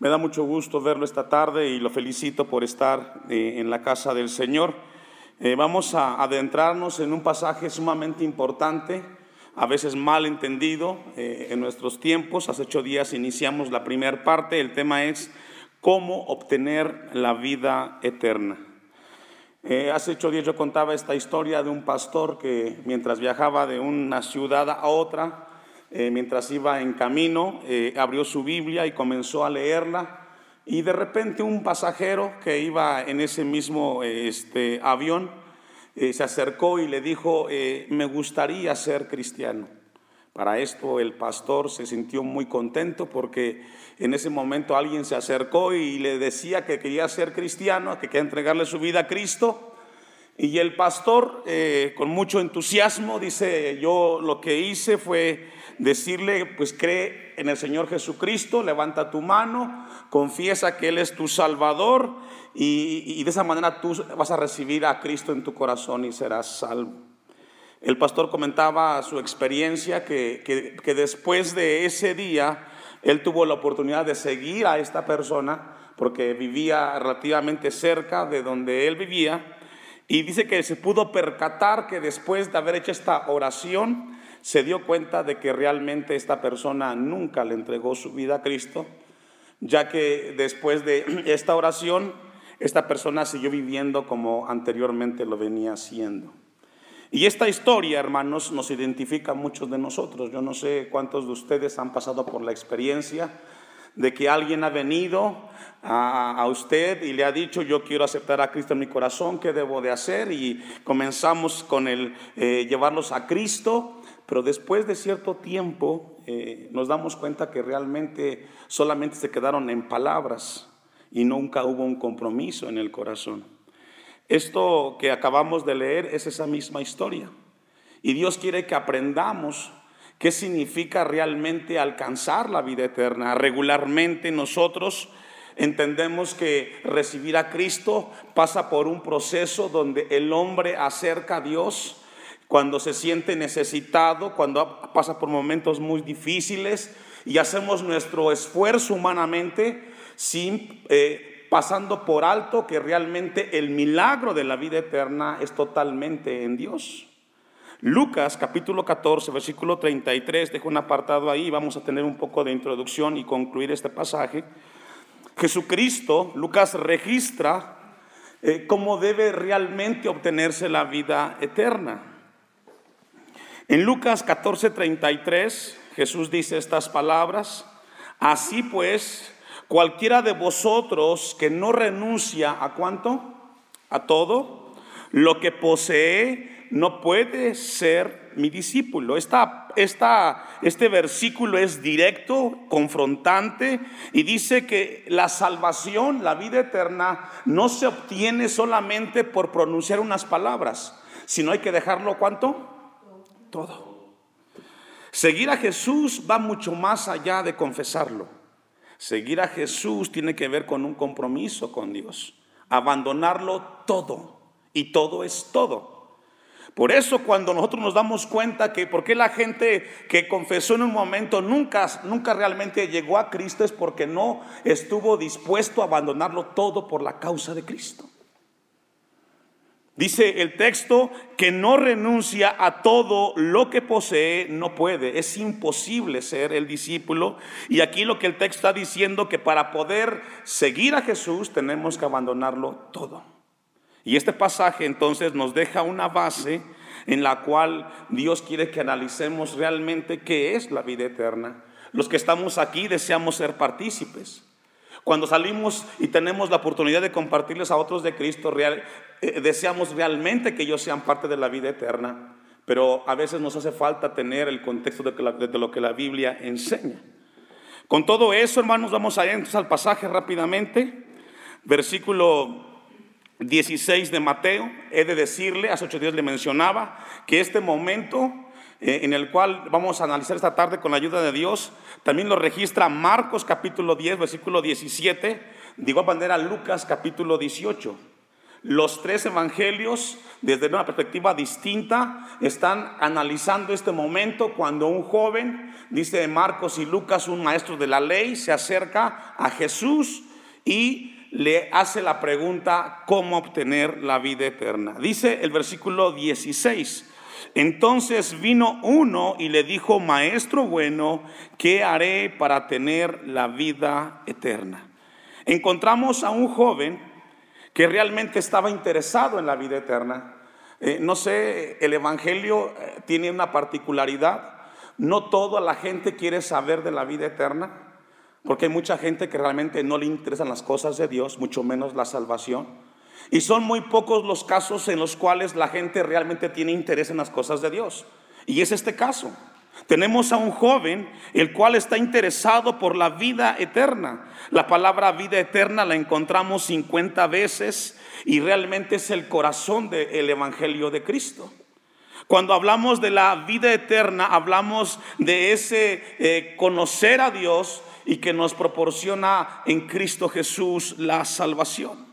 Me da mucho gusto verlo esta tarde y lo felicito por estar eh, en la casa del Señor. Eh, vamos a adentrarnos en un pasaje sumamente importante, a veces mal entendido eh, en nuestros tiempos. Hace ocho días iniciamos la primera parte. El tema es cómo obtener la vida eterna. hace ocho días yo contaba esta historia de un pastor que mientras viajaba de una ciudad a otra, eh, mientras iba en camino, eh, abrió su Biblia y comenzó a leerla. Y de repente un pasajero que iba en ese mismo este, avión eh, se acercó y le dijo, me gustaría ser cristiano. Para esto el pastor se sintió muy contento porque en ese momento alguien se acercó y le decía que quería ser cristiano, que quería entregarle su vida a Cristo. Y el pastor, con mucho entusiasmo, dice, yo lo que hice fue decirle, pues cree en el Señor Jesucristo, levanta tu mano, confiesa que Él es tu Salvador y, de esa manera tú vas a recibir a Cristo en tu corazón y serás salvo. El pastor comentaba su experiencia que, que después de ese día él tuvo la oportunidad de seguir a esta persona porque vivía relativamente cerca de donde él vivía y dice que se pudo percatar que después de haber hecho esta oración, se dio cuenta de que realmente esta persona nunca le entregó su vida a Cristo, ya que después de esta oración, esta persona siguió viviendo como anteriormente lo venía haciendo. Y esta historia, hermanos, nos identifica a muchos de nosotros. Yo no sé cuántos de ustedes han pasado por la experiencia de que alguien ha venido a, usted y le ha dicho, yo quiero aceptar a Cristo en mi corazón, ¿qué debo de hacer? Y comenzamos con el eh, llevarlos a Cristo pero después de cierto tiempo eh, nos damos cuenta que realmente solamente se quedaron en palabras y nunca hubo un compromiso en el corazón. Esto que acabamos de leer es esa misma historia. Y Dios quiere que aprendamos qué significa realmente alcanzar la vida eterna. Regularmente nosotros entendemos que recibir a Cristo pasa por un proceso donde el hombre acerca a Dios cuando se siente necesitado, cuando pasa por momentos muy difíciles y hacemos nuestro esfuerzo humanamente sin eh, pasando por alto que realmente el milagro de la vida eterna es totalmente en Dios. Lucas capítulo 14, versículo 33, dejo un apartado ahí, vamos a tener un poco de introducción y concluir este pasaje. Jesucristo, Lucas registra eh, cómo debe realmente obtenerse la vida eterna. En Lucas 14:33 Jesús dice estas palabras, así pues, cualquiera de vosotros que no renuncia a cuánto, a todo, lo que posee, no puede ser mi discípulo. Esta, esta, este versículo es directo, confrontante, y dice que la salvación, la vida eterna, no se obtiene solamente por pronunciar unas palabras, sino hay que dejarlo cuánto? todo. Seguir a Jesús va mucho más allá de confesarlo. Seguir a Jesús tiene que ver con un compromiso con Dios. Abandonarlo todo. Y todo es todo. Por eso cuando nosotros nos damos cuenta que por qué la gente que confesó en un momento nunca, nunca realmente llegó a Cristo es porque no estuvo dispuesto a abandonarlo todo por la causa de Cristo. Dice el texto que no renuncia a todo lo que posee, no puede. Es imposible ser el discípulo. Y aquí lo que el texto está diciendo que para poder seguir a Jesús tenemos que abandonarlo todo. Y este pasaje entonces nos deja una base en la cual Dios quiere que analicemos realmente qué es la vida eterna. Los que estamos aquí deseamos ser partícipes. Cuando salimos y tenemos la oportunidad de compartirles a otros de Cristo, real, eh, deseamos realmente que ellos sean parte de la vida eterna, pero a veces nos hace falta tener el contexto de, lo que la Biblia enseña. Con todo eso, hermanos, vamos a entonces al pasaje rápidamente, versículo 16 de Mateo. He de decirle, hace ocho días le mencionaba, que este momento eh, en el cual vamos a analizar esta tarde con la ayuda de Dios, también lo registra Marcos capítulo 10, versículo 17, de igual manera Lucas capítulo 18. Los tres evangelios, desde una perspectiva distinta, están analizando este momento cuando un joven, dice Marcos y Lucas, un maestro de la ley, se acerca a Jesús y le hace la pregunta, ¿cómo obtener la vida eterna? Dice el versículo 16. Entonces vino uno y le dijo, Maestro bueno, ¿qué haré para tener la vida eterna? Encontramos a un joven que realmente estaba interesado en la vida eterna. Eh, no sé, el Evangelio eh, tiene una particularidad. No toda la gente quiere saber de la vida eterna, porque hay mucha gente que realmente no le interesan las cosas de Dios, mucho menos la salvación. Y son muy pocos los casos en los cuales la gente realmente tiene interés en las cosas de Dios. Y es este caso. Tenemos a un joven el cual está interesado por la vida eterna. La palabra vida eterna la encontramos 50 veces y realmente es el corazón del Evangelio de Cristo. Cuando hablamos de la vida eterna, hablamos de ese eh, conocer a Dios y que nos proporciona en Cristo Jesús la salvación.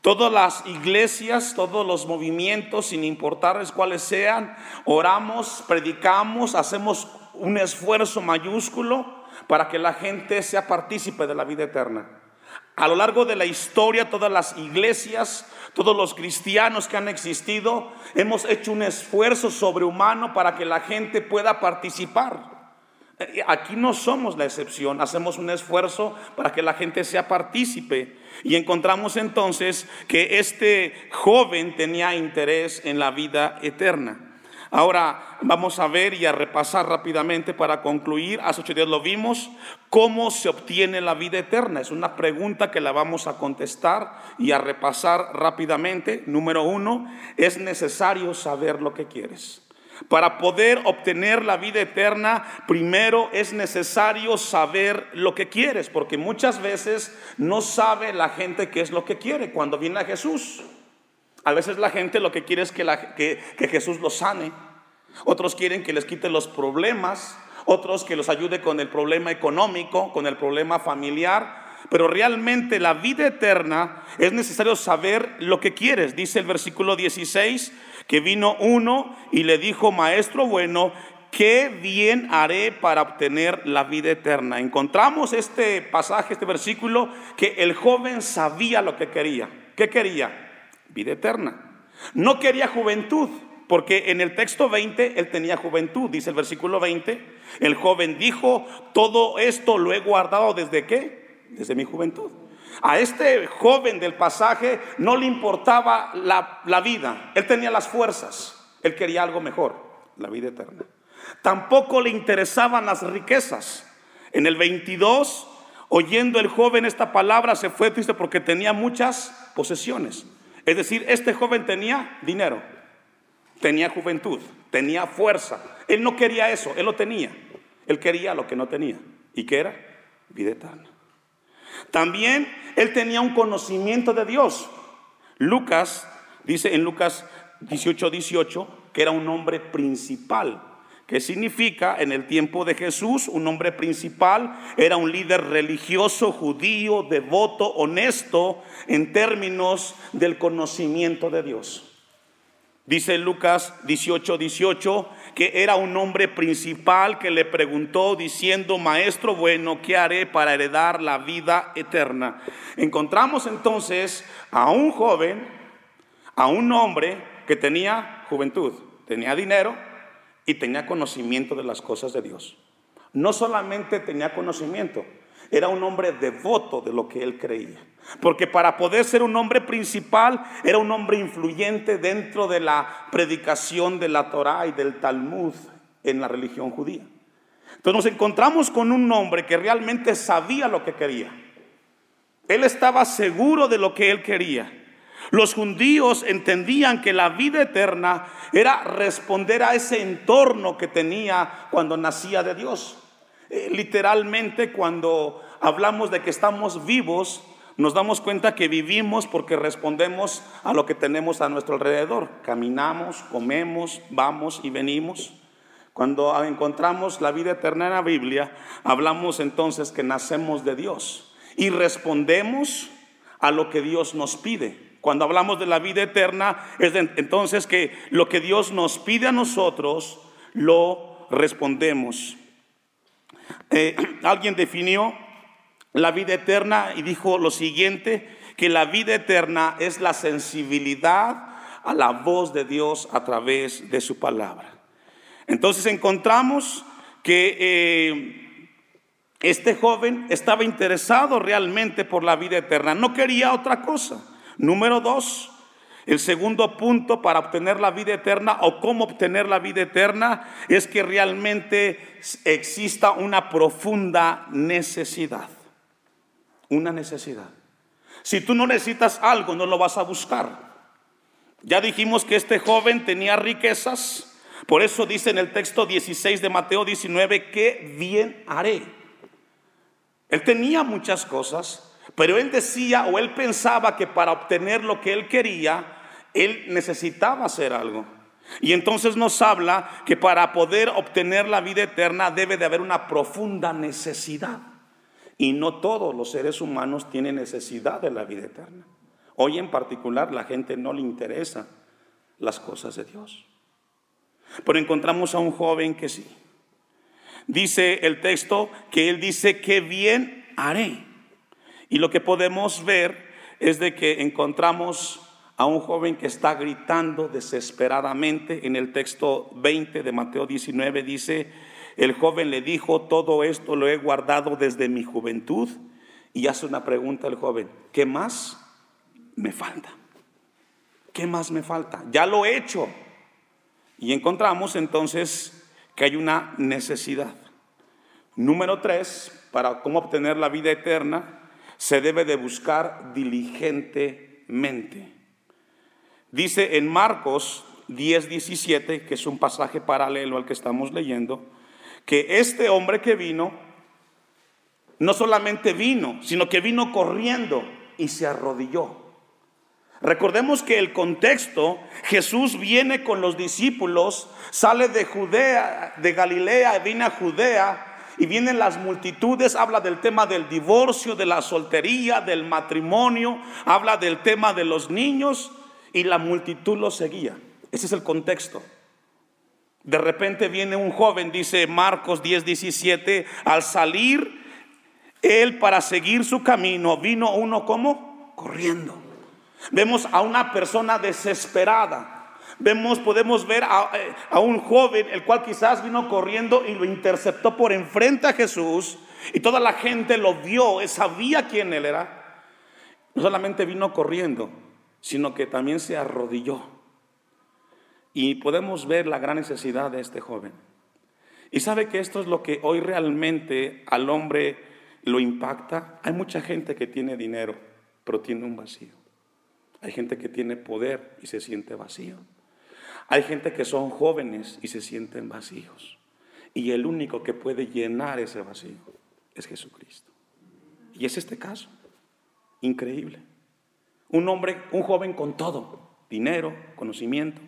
Todas las iglesias, todos los movimientos, sin importarles cuáles sean, oramos, predicamos, hacemos un esfuerzo mayúsculo para que la gente sea partícipe de la vida eterna. A lo largo de la historia, todas las iglesias, todos los cristianos que han existido, hemos hecho un esfuerzo sobrehumano para que la gente pueda participar. Aquí no somos la excepción, hacemos un esfuerzo para que la gente sea partícipe. Y encontramos entonces que este joven tenía interés en la vida eterna. Ahora vamos a ver y a repasar rápidamente para concluir. Hace ocho días lo vimos. ¿Cómo se obtiene la vida eterna? Es una pregunta que la vamos a contestar y a repasar rápidamente. Número uno, es necesario saber lo que quieres. Para poder obtener la vida eterna, primero es necesario saber lo que quieres, porque muchas veces no sabe la gente qué es lo que quiere cuando viene a Jesús. A veces la gente lo que quiere es que, Jesús los sane. Otros quieren que les quite los problemas, otros que los ayude con el problema económico, con el problema familiar. Pero realmente la vida eterna es necesario saber lo que quieres. Dice el versículo 16 que vino uno y le dijo, maestro bueno, ¿qué bien haré para obtener la vida eterna? Encontramos este pasaje, este versículo, que el joven sabía lo que quería. ¿Qué quería? Vida eterna. No quería juventud, porque en el texto 20 él tenía juventud, dice el versículo 20. El joven dijo, todo esto lo he guardado desde qué? Desde mi juventud. A este joven del pasaje no le importaba la, vida, él tenía las fuerzas, él quería algo mejor, la vida eterna. Tampoco le interesaban las riquezas. En el 22, oyendo el joven esta palabra, se fue triste porque tenía muchas posesiones. Es decir, este joven tenía dinero, tenía juventud, tenía fuerza. Él no quería eso, él lo tenía. Él quería lo que no tenía. ¿Y qué era? Vida eterna. También él tenía un conocimiento de Dios. Lucas dice en Lucas 18, 18 que era un hombre principal. ¿Qué significa? En el tiempo de Jesús, un hombre principal era un líder religioso, judío, devoto, honesto en términos del conocimiento de Dios. Dice Lucas 18, 18 que era un hombre principal que le preguntó diciendo, Maestro bueno, ¿qué haré para heredar la vida eterna? Encontramos entonces a un joven, a un hombre que tenía juventud, tenía dinero y tenía conocimiento de las cosas de Dios. No solamente tenía conocimiento, era un hombre devoto de lo que él creía. Porque para poder ser un hombre principal, era un hombre influyente dentro de la predicación de la Torah y del Talmud en la religión judía. Entonces nos encontramos con un hombre que realmente sabía lo que quería. Él estaba seguro de lo que él quería. Los judíos entendían que la vida eterna era responder a ese entorno que tenía cuando nacía de Dios. Eh, literalmente cuando hablamos de que estamos vivos, nos damos cuenta que vivimos porque respondemos a lo que tenemos a nuestro alrededor. Caminamos, comemos, vamos y venimos. Cuando encontramos la vida eterna en la Biblia, hablamos entonces que nacemos de Dios y respondemos a lo que Dios nos pide. Cuando hablamos de la vida eterna, es entonces que lo que Dios nos pide a nosotros, lo respondemos. Eh, alguien definió la vida eterna y dijo lo siguiente, que la vida eterna es la sensibilidad a la voz de Dios a través de su palabra. Entonces encontramos que eh, este joven estaba interesado realmente por la vida eterna, no quería otra cosa. Número dos, el segundo punto para obtener la vida eterna o cómo obtener la vida eterna es que realmente exista una profunda necesidad. Una necesidad. Si tú no necesitas algo, no lo vas a buscar. Ya dijimos que este joven tenía riquezas, por eso dice en el texto 16 de Mateo 19, que bien haré. Él tenía muchas cosas, pero él decía o él pensaba que para obtener lo que él quería, él necesitaba hacer algo. Y entonces nos habla que para poder obtener la vida eterna debe de haber una profunda necesidad. Y no todos los seres humanos tienen necesidad de la vida eterna. Hoy en particular la gente no le interesa las cosas de Dios. Pero encontramos a un joven que sí. Dice el texto que él dice que bien haré. Y lo que podemos ver es de que encontramos a un joven que está gritando desesperadamente. En el texto 20 de Mateo 19 dice, el joven le dijo, todo esto lo he guardado desde mi juventud. Y hace una pregunta el joven, ¿qué más me falta? ¿Qué más me falta? Ya lo he hecho. Y encontramos entonces que hay una necesidad. Número tres, para cómo obtener la vida eterna, se debe de buscar diligentemente. Dice en Marcos 10, 17, que es un pasaje paralelo al que estamos leyendo, que este hombre que vino, no solamente vino, sino que vino corriendo y se arrodilló. Recordemos que el contexto, Jesús viene con los discípulos, sale de Judea, de Galilea, viene a Judea y vienen las multitudes, habla del tema del divorcio, de la soltería, del matrimonio, habla del tema de los niños y la multitud lo seguía. Ese es el contexto. De repente viene un joven, dice Marcos 10, 17, al salir él para seguir su camino, vino uno como corriendo. Vemos a una persona desesperada. Vemos, podemos ver a, eh, a, un joven, el cual quizás vino corriendo y lo interceptó por enfrente a Jesús. Y toda la gente lo vio, sabía quién él era. No solamente vino corriendo, sino que también se arrodilló. Y podemos ver la gran necesidad de este joven. Y sabe que esto es lo que hoy realmente al hombre lo impacta. Hay mucha gente que tiene dinero, pero tiene un vacío. Hay gente que tiene poder y se siente vacío. Hay gente que son jóvenes y se sienten vacíos. Y el único que puede llenar ese vacío es Jesucristo. Y es este caso. Increíble. Un hombre, un joven con todo. Dinero, conocimiento,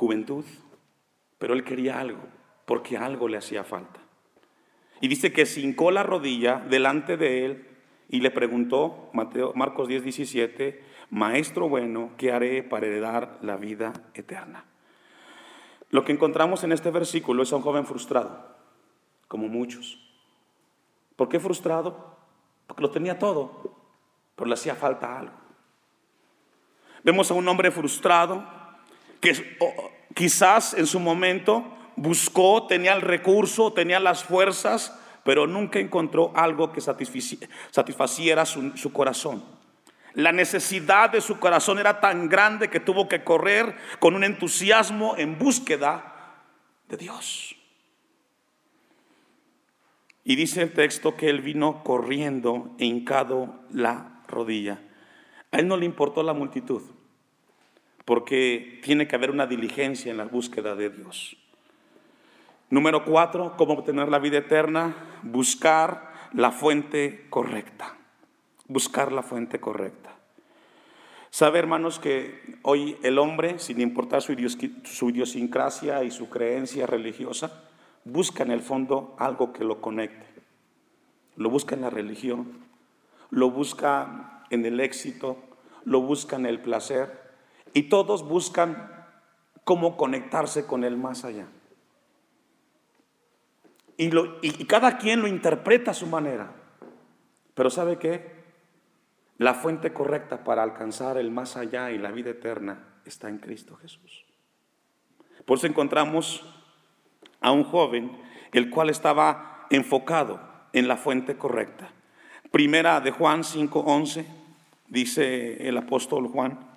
juventud. Pero él quería algo, porque algo le hacía falta. Y dice que hincó la rodilla delante de él y le preguntó, Mateo, Marcos 10, 17, Maestro bueno, ¿qué haré para heredar la vida eterna? Lo que encontramos en este versículo es a un joven frustrado, como muchos. ¿Por qué frustrado? Porque lo tenía todo, pero le hacía falta algo. Vemos a un hombre frustrado que quizás en su momento buscó, tenía el recurso, tenía las fuerzas, pero nunca encontró algo que satisfaciera su, corazón. La necesidad de su corazón era tan grande que tuvo que correr con un entusiasmo en búsqueda de Dios. Y dice el texto que él vino corriendo hincado la rodilla. A él no le importó la multitud, porque tiene que haber una diligencia en la búsqueda de Dios. Número cuatro, cómo obtener la vida eterna, buscar la fuente correcta. Buscar la fuente correcta. Sabe, hermanos, que hoy el hombre, sin importar su, idiosincrasia y su creencia religiosa, busca en el fondo algo que lo conecte. Lo busca en la religión, lo busca en el éxito, lo buscan el placer y todos buscan cómo conectarse con el más allá. Y, y cada quien lo interpreta a su manera. Pero ¿sabe qué? La fuente correcta para alcanzar el más allá y la vida eterna está en Cristo Jesús. Por eso encontramos a un joven el cual estaba enfocado en la fuente correcta. Primera de Juan 5:11 dice el apóstol Juan,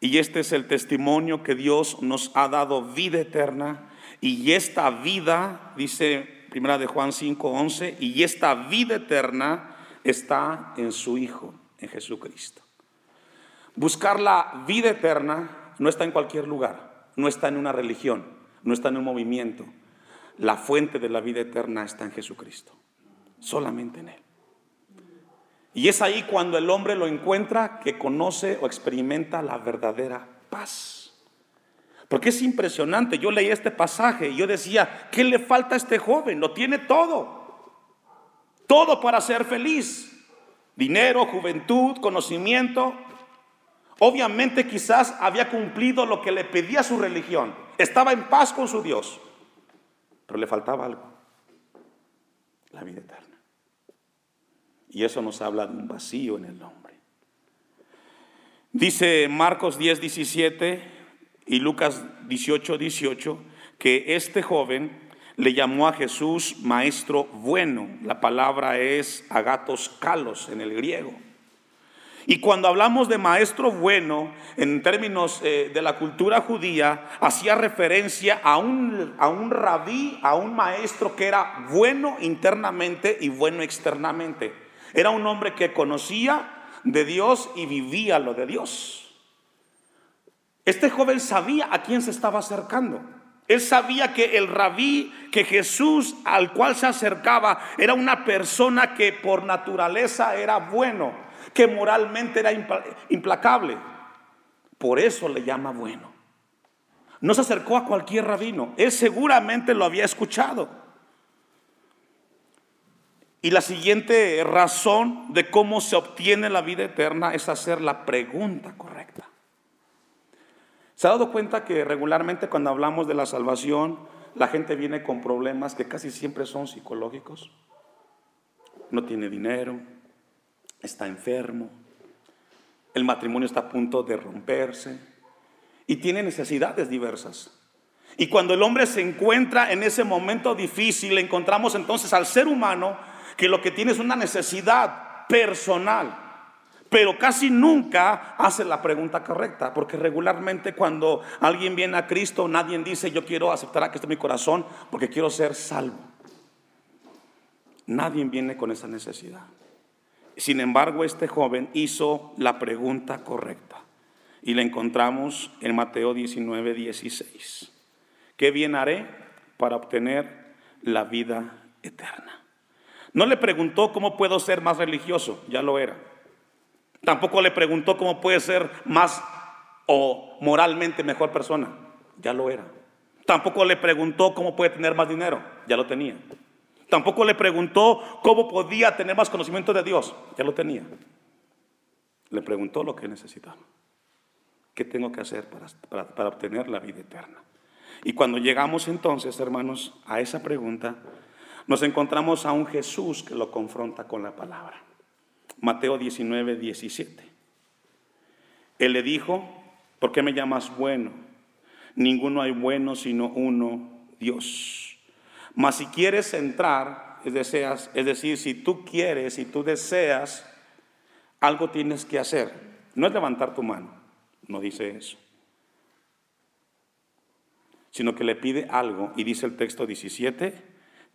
y este es el testimonio que Dios nos ha dado vida eterna y esta vida, dice Primera de Juan 5:11, y esta vida eterna está en su Hijo, en Jesucristo. Buscar la vida eterna no está en cualquier lugar, no está en una religión, no está en un movimiento. La fuente de la vida eterna está en Jesucristo, solamente en Él. Y es ahí cuando el hombre lo encuentra que conoce o experimenta la verdadera paz. Porque es impresionante, yo leí este pasaje y yo decía, ¿qué le falta a este joven? Lo tiene todo. Todo para ser feliz. Dinero, juventud, conocimiento. Obviamente quizás había cumplido lo que le pedía su religión. Estaba en paz con su Dios. Pero le faltaba algo. La vida eterna. Y eso nos habla de un vacío en el hombre. Dice Marcos 10, 17 y Lucas 18, 18 que este joven le llamó a Jesús maestro bueno. La palabra es agatos kalos en el griego. Y cuando hablamos de maestro bueno, en términos eh, de la cultura judía, hacía referencia a un, a un rabí, a un maestro que era bueno internamente y bueno externamente. Era un hombre que conocía de Dios y vivía lo de Dios. Este joven sabía a quién se estaba acercando. Él sabía que el rabí, que Jesús al cual se acercaba, era una persona que por naturaleza era bueno, que moralmente era implacable. Por eso le llama bueno. No se acercó a cualquier rabino. Él seguramente lo había escuchado. Y la siguiente razón de cómo se obtiene la vida eterna es hacer la pregunta correcta. ¿Se ha dado cuenta que regularmente cuando hablamos de la salvación, la gente viene con problemas que casi siempre son psicológicos? No tiene dinero, está enfermo, el matrimonio está a punto de romperse y tiene necesidades diversas. Y cuando el hombre se encuentra en ese momento difícil, encontramos entonces al ser humano que lo que tiene es una necesidad personal, pero casi nunca hace la pregunta correcta, porque regularmente cuando alguien viene a Cristo, nadie dice, yo quiero aceptar a Cristo en mi corazón porque quiero ser salvo. Nadie viene con esa necesidad. Sin embargo, este joven hizo la pregunta correcta y la encontramos en Mateo 19, 16. ¿Qué bien haré para obtener la vida eterna? No le preguntó cómo puedo ser más religioso, ya lo era. Tampoco le preguntó cómo puede ser más o moralmente mejor persona, ya lo era. Tampoco le preguntó cómo puede tener más dinero, ya lo tenía. Tampoco le preguntó cómo podía tener más conocimiento de Dios, ya lo tenía. Le preguntó lo que necesitaba. ¿Qué tengo que hacer para, para obtener la vida eterna? Y cuando llegamos entonces, hermanos, a esa pregunta, nos encontramos a un Jesús que lo confronta con la palabra. Mateo 19, 17. Él le dijo, ¿por qué me llamas bueno? Ninguno hay bueno sino uno, Dios. Mas si quieres entrar, es, deseas, es decir, si tú quieres, si tú deseas, algo tienes que hacer. No es levantar tu mano, no dice eso. Sino que le pide algo, y dice el texto 17,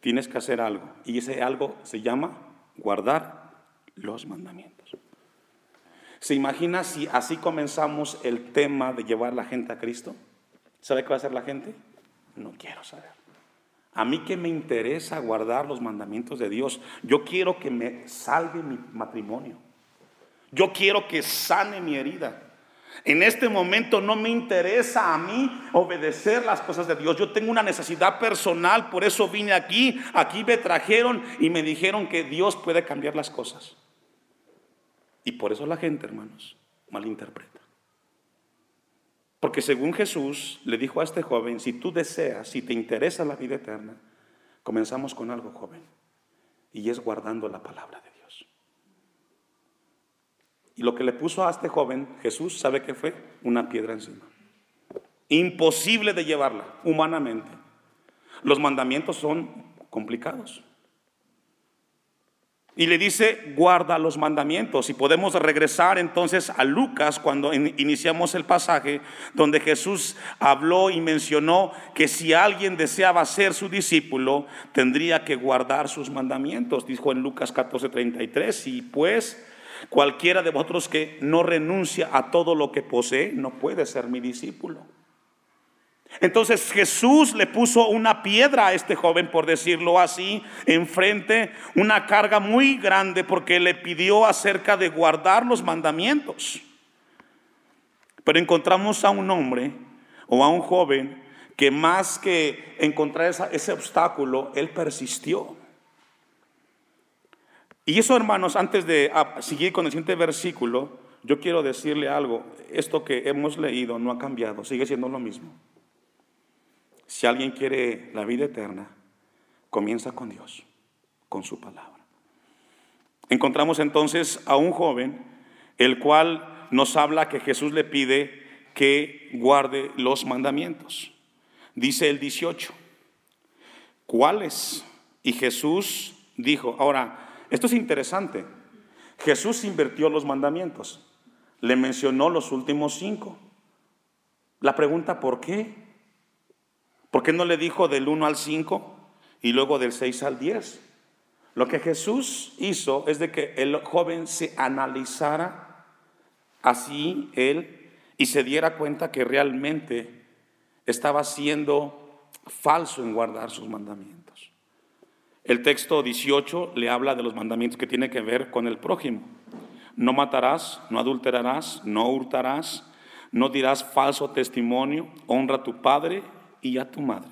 tienes que hacer algo. Y ese algo se llama guardar los mandamientos. ¿Se imagina si así comenzamos el tema de llevar la gente a Cristo? ¿Sabe qué va a hacer la gente? No quiero saber. A mí que me interesa guardar los mandamientos de Dios. Yo quiero que me salve mi matrimonio. Yo quiero que sane mi herida. En este momento no me interesa a mí obedecer las cosas de Dios. Yo tengo una necesidad personal, por eso vine aquí. Aquí me trajeron y me dijeron que Dios puede cambiar las cosas. Y por eso la gente, hermanos, malinterpreta. Porque según Jesús le dijo a este joven, si tú deseas, si te interesa la vida eterna, comenzamos con algo joven, y es guardando la palabra de Dios. Y lo que le puso a este joven, Jesús, ¿sabe qué fue? Una piedra encima. Imposible de llevarla humanamente. Los mandamientos son complicados. Y le dice, guarda los mandamientos. Y podemos regresar entonces a Lucas cuando iniciamos el pasaje donde Jesús habló y mencionó que si alguien deseaba ser su discípulo, tendría que guardar sus mandamientos. Dijo en Lucas 14:33, y pues cualquiera de vosotros que no renuncia a todo lo que posee, no puede ser mi discípulo. Entonces Jesús le puso una piedra a este joven, por decirlo así, enfrente, una carga muy grande porque le pidió acerca de guardar los mandamientos. Pero encontramos a un hombre o a un joven que más que encontrar ese obstáculo, él persistió. Y eso, hermanos, antes de ah, seguir con el siguiente versículo, yo quiero decirle algo. Esto que hemos leído no ha cambiado, sigue siendo lo mismo. Si alguien quiere la vida eterna, comienza con Dios, con su palabra. Encontramos entonces a un joven, el cual nos habla que Jesús le pide que guarde los mandamientos. Dice el 18, ¿cuáles? Y Jesús dijo, ahora, esto es interesante, Jesús invirtió los mandamientos, le mencionó los últimos cinco. La pregunta, ¿por qué? ¿Por qué no le dijo del 1 al 5 y luego del 6 al 10? Lo que Jesús hizo es de que el joven se analizara así él y se diera cuenta que realmente estaba siendo falso en guardar sus mandamientos. El texto 18 le habla de los mandamientos que tiene que ver con el prójimo. No matarás, no adulterarás, no hurtarás, no dirás falso testimonio, honra a tu padre y a tu madre.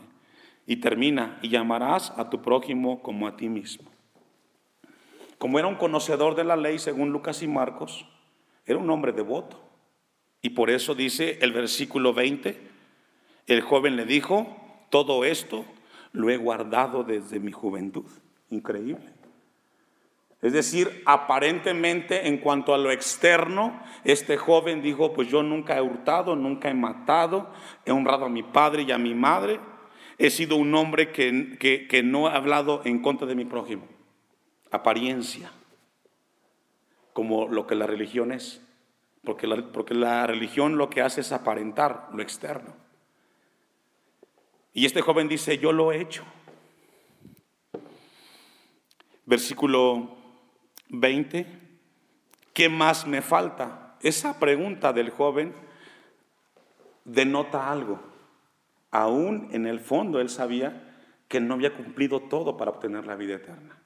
Y termina, y llamarás a tu prójimo como a ti mismo. Como era un conocedor de la ley, según Lucas y Marcos, era un hombre devoto. Y por eso dice el versículo 20, el joven le dijo, todo esto lo he guardado desde mi juventud. Increíble. Es decir, aparentemente en cuanto a lo externo, este joven dijo, pues yo nunca he hurtado, nunca he matado, he honrado a mi padre y a mi madre, he sido un hombre que, que, no ha hablado en contra de mi prójimo. Apariencia, como lo que la religión es, porque porque la religión lo que hace es aparentar lo externo. Y este joven dice, yo lo he hecho. Versículo 20, ¿qué más me falta? Esa pregunta del joven denota algo. Aún en el fondo él sabía que no había cumplido todo para obtener la vida eterna.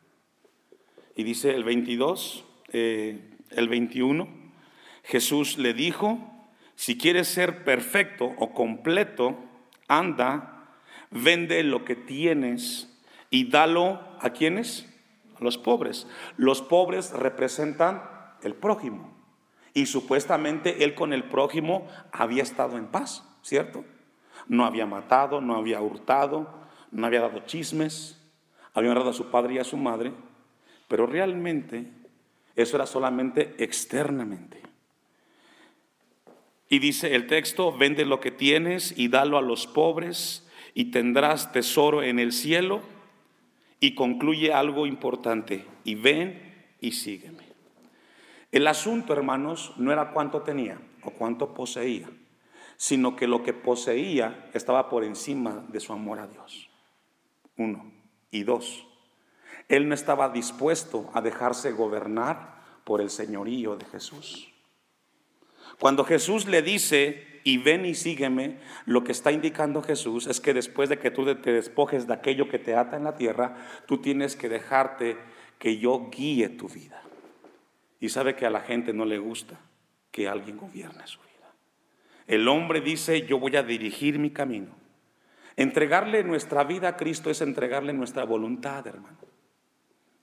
Y dice el 22, eh, el 21, Jesús le dijo, si quieres ser perfecto o completo, anda, vende lo que tienes y dalo a quienes? los pobres. Los pobres representan el prójimo. Y supuestamente él con el prójimo había estado en paz, ¿cierto? No había matado, no había hurtado, no había dado chismes, había honrado a su padre y a su madre, pero realmente eso era solamente externamente. Y dice el texto, vende lo que tienes y dalo a los pobres y tendrás tesoro en el cielo y concluye algo importante, y ven y sígueme. El asunto, hermanos, no era cuánto tenía o cuánto poseía, sino que lo que poseía estaba por encima de su amor a Dios. Uno. Y dos, él no estaba dispuesto a dejarse gobernar por el señorío de Jesús. Cuando Jesús le dice, y ven y sígueme, lo que está indicando Jesús es que después de que tú te despojes de aquello que te ata en la tierra, tú tienes que dejarte que yo guíe tu vida. Y sabe que a la gente no le gusta que alguien gobierne su vida. El hombre dice, yo voy a dirigir mi camino. Entregarle nuestra vida a Cristo es entregarle nuestra voluntad, hermano.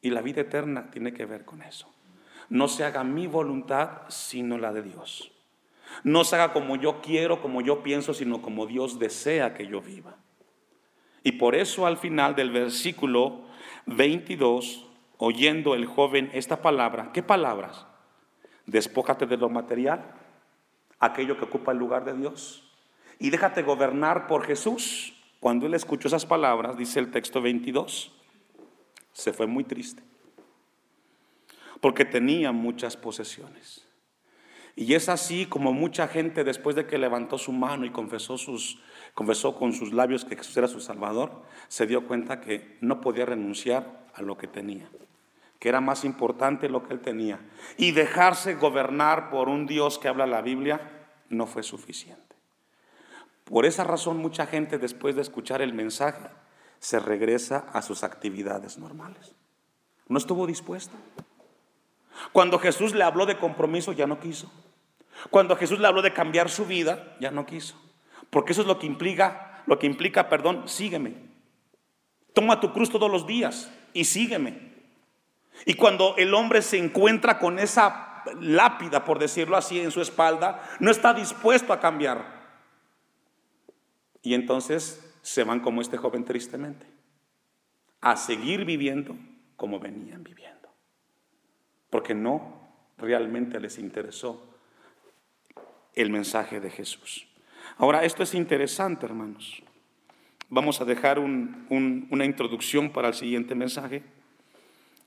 Y la vida eterna tiene que ver con eso. No se haga mi voluntad, sino la de Dios. No se haga como yo quiero, como yo pienso, sino como Dios desea que yo viva. Y por eso al final del versículo 22, oyendo el joven esta palabra, ¿qué palabras? Despójate de lo material, aquello que ocupa el lugar de Dios, y déjate gobernar por Jesús. Cuando él escuchó esas palabras, dice el texto 22, se fue muy triste, porque tenía muchas posesiones. Y es así como mucha gente después de que levantó su mano y confesó, sus, confesó con sus labios que Jesús era su Salvador, se dio cuenta que no podía renunciar a lo que tenía, que era más importante lo que él tenía. Y dejarse gobernar por un Dios que habla la Biblia no fue suficiente. Por esa razón mucha gente después de escuchar el mensaje se regresa a sus actividades normales. No estuvo dispuesto. Cuando Jesús le habló de compromiso ya no quiso. Cuando Jesús le habló de cambiar su vida ya no quiso. Porque eso es lo que implica, lo que implica, perdón, sígueme. Toma tu cruz todos los días y sígueme. Y cuando el hombre se encuentra con esa lápida, por decirlo así, en su espalda, no está dispuesto a cambiar. Y entonces se van como este joven tristemente, a seguir viviendo como venían viviendo. Porque no realmente les interesó el mensaje de Jesús. Ahora, esto es interesante, hermanos. Vamos a dejar una introducción para el siguiente mensaje,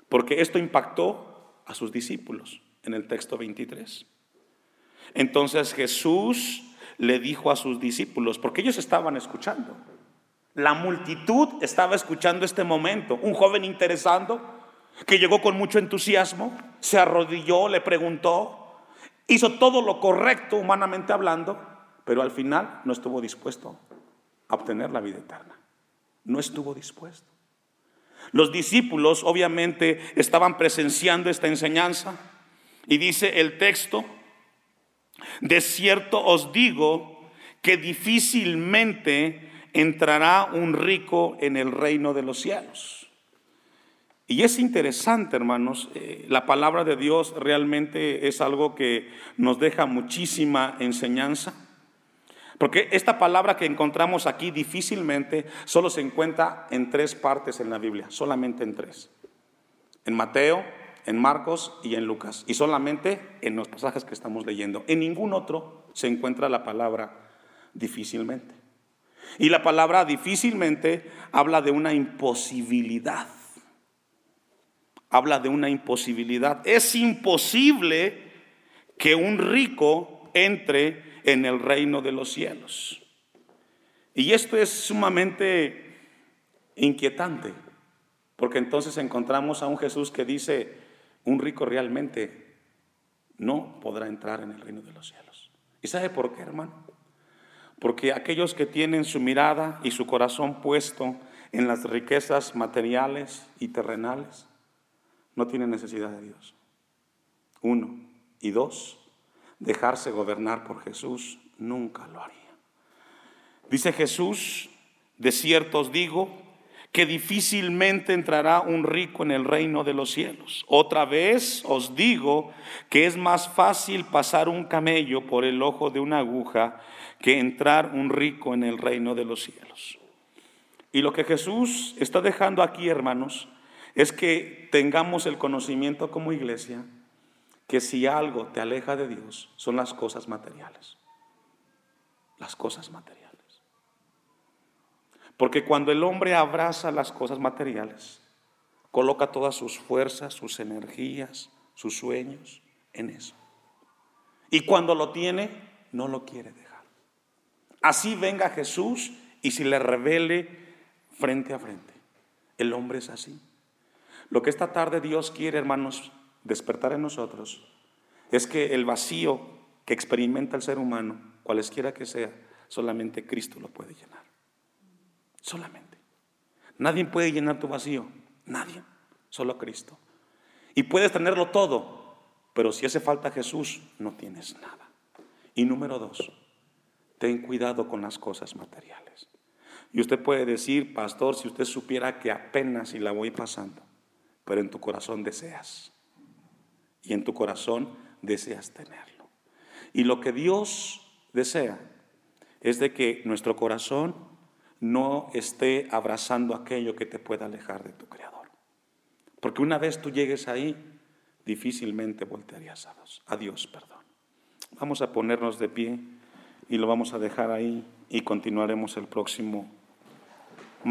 porque esto impactó a sus discípulos en el texto 23. Entonces Jesús le dijo a sus discípulos, porque ellos estaban escuchando. La multitud estaba escuchando este momento. Un joven interesando que llegó con mucho entusiasmo, se arrodilló, le preguntó, hizo todo lo correcto humanamente hablando, pero al final no estuvo dispuesto a obtener la vida eterna. No estuvo dispuesto. Los discípulos obviamente estaban presenciando esta enseñanza y dice el texto, de cierto os digo que difícilmente entrará un rico en el reino de los cielos. Y es interesante, hermanos, eh, la palabra de Dios realmente es algo que nos deja muchísima enseñanza. Porque esta palabra que encontramos aquí difícilmente solo se encuentra en tres partes en la Biblia, solamente en tres. En Mateo, en Marcos y en Lucas, y solamente en los pasajes que estamos leyendo. En ningún otro se encuentra la palabra difícilmente. Y la palabra difícilmente habla de una imposibilidad. Habla de una imposibilidad. Es imposible que un rico entre en el reino de los cielos. Y esto es sumamente inquietante, porque entonces encontramos a un Jesús que dice, un rico realmente no podrá entrar en el reino de los cielos. ¿Y sabe por qué, hermano? Porque aquellos que tienen su mirada y su corazón puesto en las riquezas materiales y terrenales, no tienen necesidad de Dios. Uno. Y dos, dejarse gobernar por Jesús nunca lo haría. Dice Jesús, de cierto os digo, que difícilmente entrará un rico en el reino de los cielos. Otra vez os digo que es más fácil pasar un camello por el ojo de una aguja que entrar un rico en el reino de los cielos. Y lo que Jesús está dejando aquí, hermanos, es que tengamos el conocimiento como iglesia que si algo te aleja de Dios son las cosas materiales. Las cosas materiales. Porque cuando el hombre abraza las cosas materiales, coloca todas sus fuerzas, sus energías, sus sueños en eso. Y cuando lo tiene, no lo quiere dejar. Así venga Jesús y si le revele frente a frente. El hombre es así. Lo que esta tarde Dios quiere, hermanos, despertar en nosotros es que el vacío que experimenta el ser humano, cualesquiera que sea, solamente Cristo lo puede llenar. Solamente. Nadie puede llenar tu vacío. Nadie. Solo Cristo. Y puedes tenerlo todo, pero si hace falta Jesús, no tienes nada. Y número dos, ten cuidado con las cosas materiales. Y usted puede decir, pastor, si usted supiera que apenas si la voy pasando, pero en tu corazón deseas. Y en tu corazón deseas tenerlo. Y lo que Dios desea es de que nuestro corazón no esté abrazando aquello que te pueda alejar de tu Creador. Porque una vez tú llegues ahí, difícilmente voltearías a Dios. A Dios, perdón. Vamos a ponernos de pie y lo vamos a dejar ahí y continuaremos el próximo